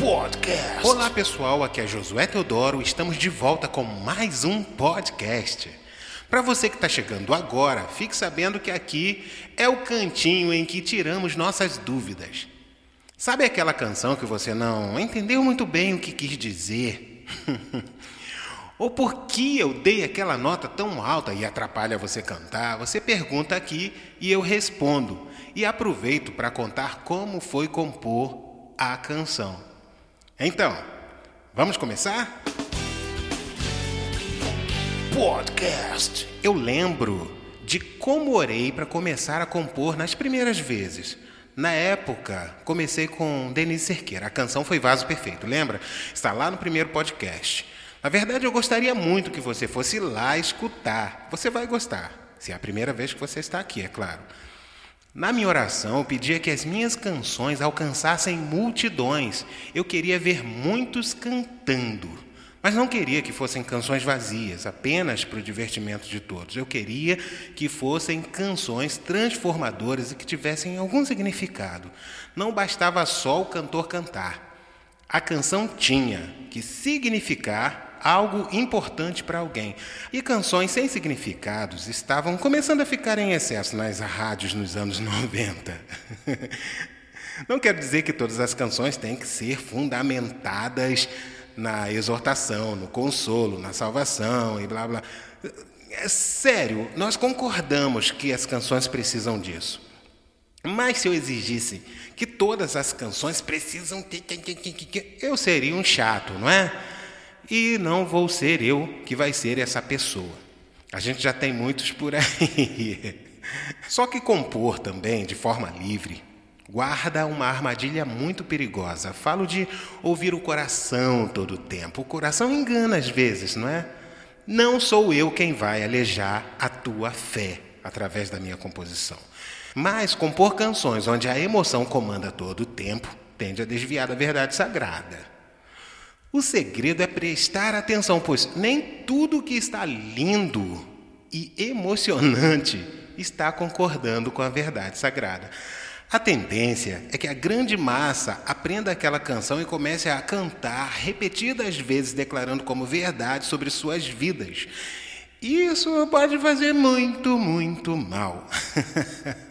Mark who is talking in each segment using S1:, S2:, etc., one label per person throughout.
S1: Podcast.
S2: Olá pessoal, aqui é Josué Teodoro. Estamos de volta com mais um podcast. Para você que está chegando agora, fique sabendo que aqui é o cantinho em que tiramos nossas dúvidas. Sabe aquela canção que você não entendeu muito bem o que quis dizer? Ou por que eu dei aquela nota tão alta e atrapalha você cantar? Você pergunta aqui e eu respondo. E aproveito para contar como foi compor a canção. Então, vamos começar?
S1: Podcast.
S2: Eu lembro de como orei para começar a compor nas primeiras vezes. Na época, comecei com Denise Cerqueira. A canção foi Vaso Perfeito, lembra? Está lá no primeiro podcast. Na verdade, eu gostaria muito que você fosse lá escutar. Você vai gostar, se é a primeira vez que você está aqui, é claro. Na minha oração, eu pedia que as minhas canções alcançassem multidões. Eu queria ver muitos cantando. Mas não queria que fossem canções vazias, apenas para o divertimento de todos. Eu queria que fossem canções transformadoras e que tivessem algum significado. Não bastava só o cantor cantar. A canção tinha que significar algo importante para alguém. E canções sem significados estavam começando a ficar em excesso nas rádios nos anos 90. Não quero dizer que todas as canções têm que ser fundamentadas na exortação, no consolo, na salvação e blá blá. É sério, nós concordamos que as canções precisam disso. Mas se eu exigisse que todas as canções precisam ter, eu seria um chato, não é? E não vou ser eu que vai ser essa pessoa. A gente já tem muitos por aí. Só que compor também, de forma livre, guarda uma armadilha muito perigosa. Falo de ouvir o coração todo o tempo. O coração engana às vezes, não é? Não sou eu quem vai alejar a tua fé através da minha composição. Mas compor canções onde a emoção comanda todo o tempo tende a desviar da verdade sagrada. O segredo é prestar atenção, pois nem tudo que está lindo e emocionante está concordando com a verdade sagrada. A tendência é que a grande massa aprenda aquela canção e comece a cantar repetidas vezes, declarando como verdade sobre suas vidas. Isso pode fazer muito, muito mal.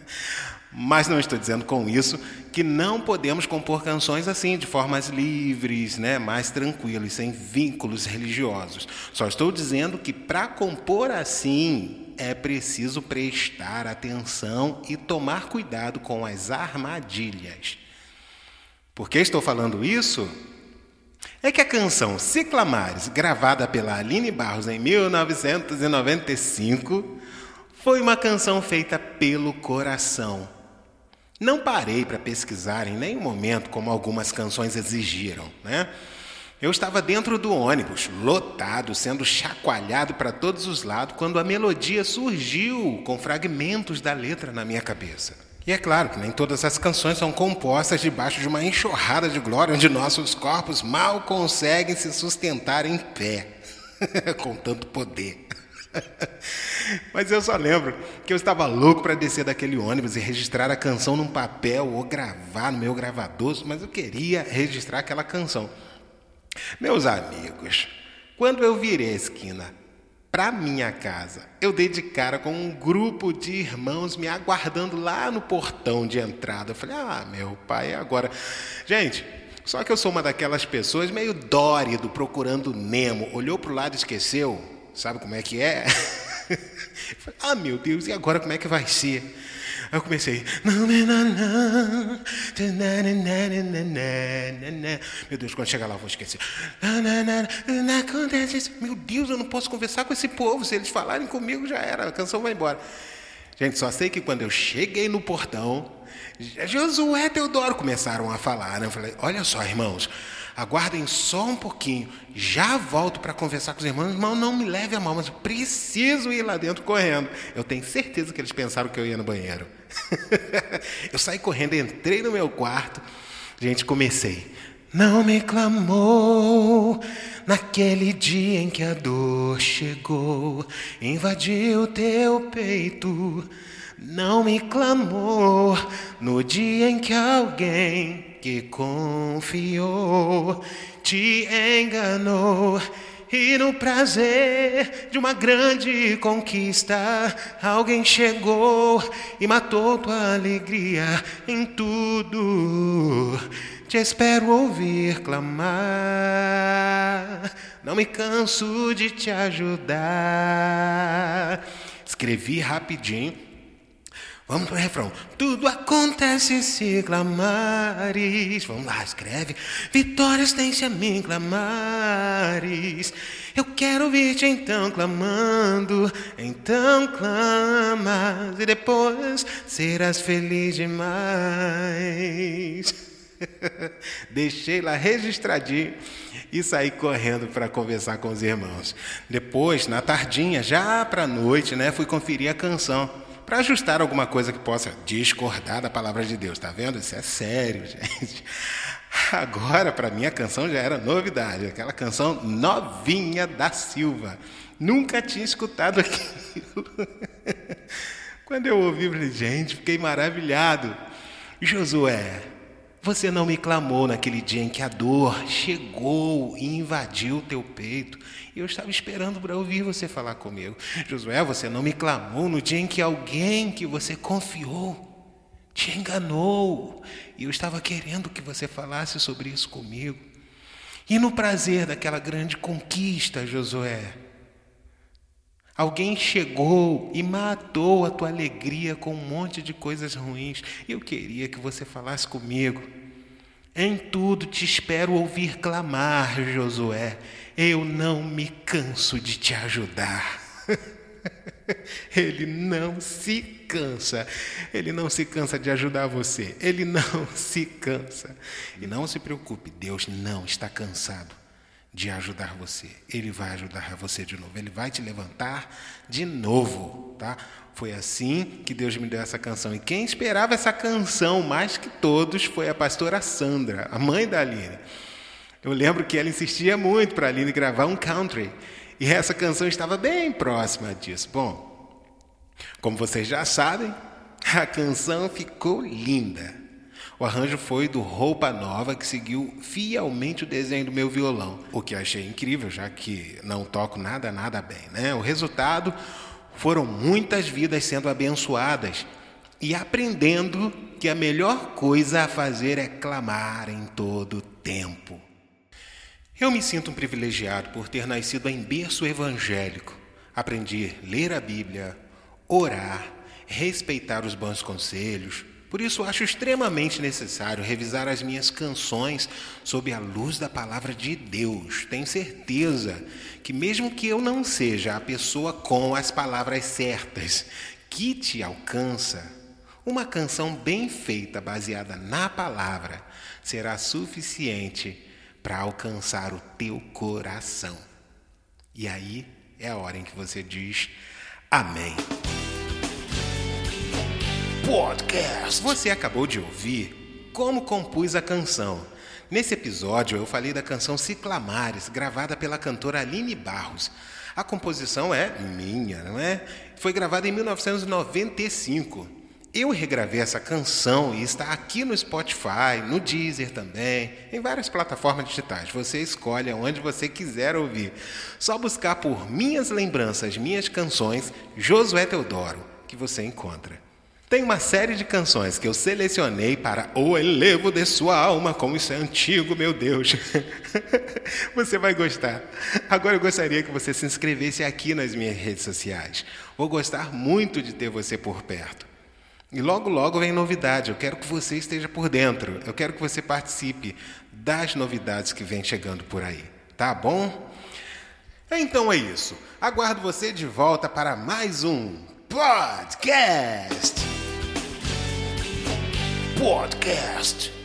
S2: Mas não estou dizendo com isso que não podemos compor canções assim, de formas livres, né, mais tranquilas, sem vínculos religiosos. Só estou dizendo que para compor assim é preciso prestar atenção e tomar cuidado com as armadilhas. Por que estou falando isso? É que a canção Ciclamares, gravada pela Aline Barros em 1995, foi uma canção feita pelo coração não parei para pesquisar em nenhum momento como algumas canções exigiram, né? Eu estava dentro do ônibus, lotado, sendo chacoalhado para todos os lados, quando a melodia surgiu com fragmentos da letra na minha cabeça. E é claro que nem todas as canções são compostas debaixo de uma enxurrada de glória, onde nossos corpos mal conseguem se sustentar em pé, com tanto poder. Mas eu só lembro que eu estava louco para descer daquele ônibus e registrar a canção num papel ou gravar no meu gravador, mas eu queria registrar aquela canção. Meus amigos, quando eu virei a esquina para minha casa, eu dei de cara com um grupo de irmãos me aguardando lá no portão de entrada. Eu falei: "Ah, meu pai, agora". Gente, só que eu sou uma daquelas pessoas meio dórido procurando Nemo, olhou para o lado e esqueceu. Sabe como é que é? ah, meu Deus, e agora como é que vai ser? Aí eu comecei. Meu Deus, quando chegar lá eu vou esquecer. Meu Deus, eu não posso conversar com esse povo. Se eles falarem comigo, já era. A canção vai embora. Gente, só sei que quando eu cheguei no portão, Josué Teodoro começaram a falar. Né? Eu falei: Olha só, irmãos, aguardem só um pouquinho, já volto para conversar com os irmãos. Irmão, não me leve a mal, mas eu preciso ir lá dentro correndo. Eu tenho certeza que eles pensaram que eu ia no banheiro. eu saí correndo, entrei no meu quarto. Gente, comecei. Não me clamou naquele dia em que a dor chegou, invadiu teu peito. Não me clamou no dia em que alguém que confiou te enganou. E no prazer de uma grande conquista, alguém chegou e matou tua alegria em tudo. Te espero ouvir clamar, não me canso de te ajudar. Escrevi rapidinho Vamos pro refrão. Tudo acontece se clamares. Vamos lá, escreve. Vitórias tem-se a mim clamares. Eu quero ouvir-te então clamando. Então clamas e depois serás feliz demais. Deixei lá registradinho e saí correndo para conversar com os irmãos. Depois, na tardinha, já para a noite, né, fui conferir a canção para ajustar alguma coisa que possa discordar da palavra de Deus. Tá vendo? Isso é sério, gente. Agora, para mim, a canção já era novidade. Aquela canção novinha da Silva. Nunca tinha escutado aquilo. Quando eu ouvi, falei, gente, fiquei maravilhado. Josué, você não me clamou naquele dia em que a dor chegou e invadiu o teu peito. Eu estava esperando para ouvir você falar comigo. Josué, você não me clamou no dia em que alguém que você confiou te enganou. E eu estava querendo que você falasse sobre isso comigo. E no prazer daquela grande conquista, Josué, Alguém chegou e matou a tua alegria com um monte de coisas ruins. Eu queria que você falasse comigo. Em tudo te espero ouvir clamar, Josué. Eu não me canso de te ajudar. Ele não se cansa. Ele não se cansa de ajudar você. Ele não se cansa. E não se preocupe, Deus não está cansado de ajudar você. Ele vai ajudar você de novo. Ele vai te levantar de novo, tá? Foi assim que Deus me deu essa canção. E quem esperava essa canção mais que todos foi a pastora Sandra, a mãe da Aline. Eu lembro que ela insistia muito para a Aline gravar um country. E essa canção estava bem próxima disso. Bom, como vocês já sabem, a canção ficou linda. O arranjo foi do Roupa Nova, que seguiu fielmente o desenho do meu violão, o que achei incrível, já que não toco nada, nada bem. Né? O resultado foram muitas vidas sendo abençoadas e aprendendo que a melhor coisa a fazer é clamar em todo tempo. Eu me sinto um privilegiado por ter nascido em berço evangélico. Aprendi a ler a Bíblia, orar, respeitar os bons conselhos, por isso, acho extremamente necessário revisar as minhas canções sob a luz da palavra de Deus. Tenho certeza que, mesmo que eu não seja a pessoa com as palavras certas que te alcança, uma canção bem feita, baseada na palavra, será suficiente para alcançar o teu coração. E aí é a hora em que você diz Amém.
S1: Podcast.
S2: Você acabou de ouvir como compus a canção. Nesse episódio eu falei da canção Ciclamares, gravada pela cantora Aline Barros. A composição é minha, não é? Foi gravada em 1995. Eu regravei essa canção e está aqui no Spotify, no Deezer também, em várias plataformas digitais. Você escolhe onde você quiser ouvir. Só buscar por Minhas Lembranças, Minhas Canções, Josué Teodoro, que você encontra. Tem uma série de canções que eu selecionei para o elevo de sua alma, como isso é antigo, meu Deus. você vai gostar. Agora eu gostaria que você se inscrevesse aqui nas minhas redes sociais. Vou gostar muito de ter você por perto. E logo, logo vem novidade. Eu quero que você esteja por dentro. Eu quero que você participe das novidades que vem chegando por aí. Tá bom? Então é isso. Aguardo você de volta para mais um podcast.
S1: Podcast.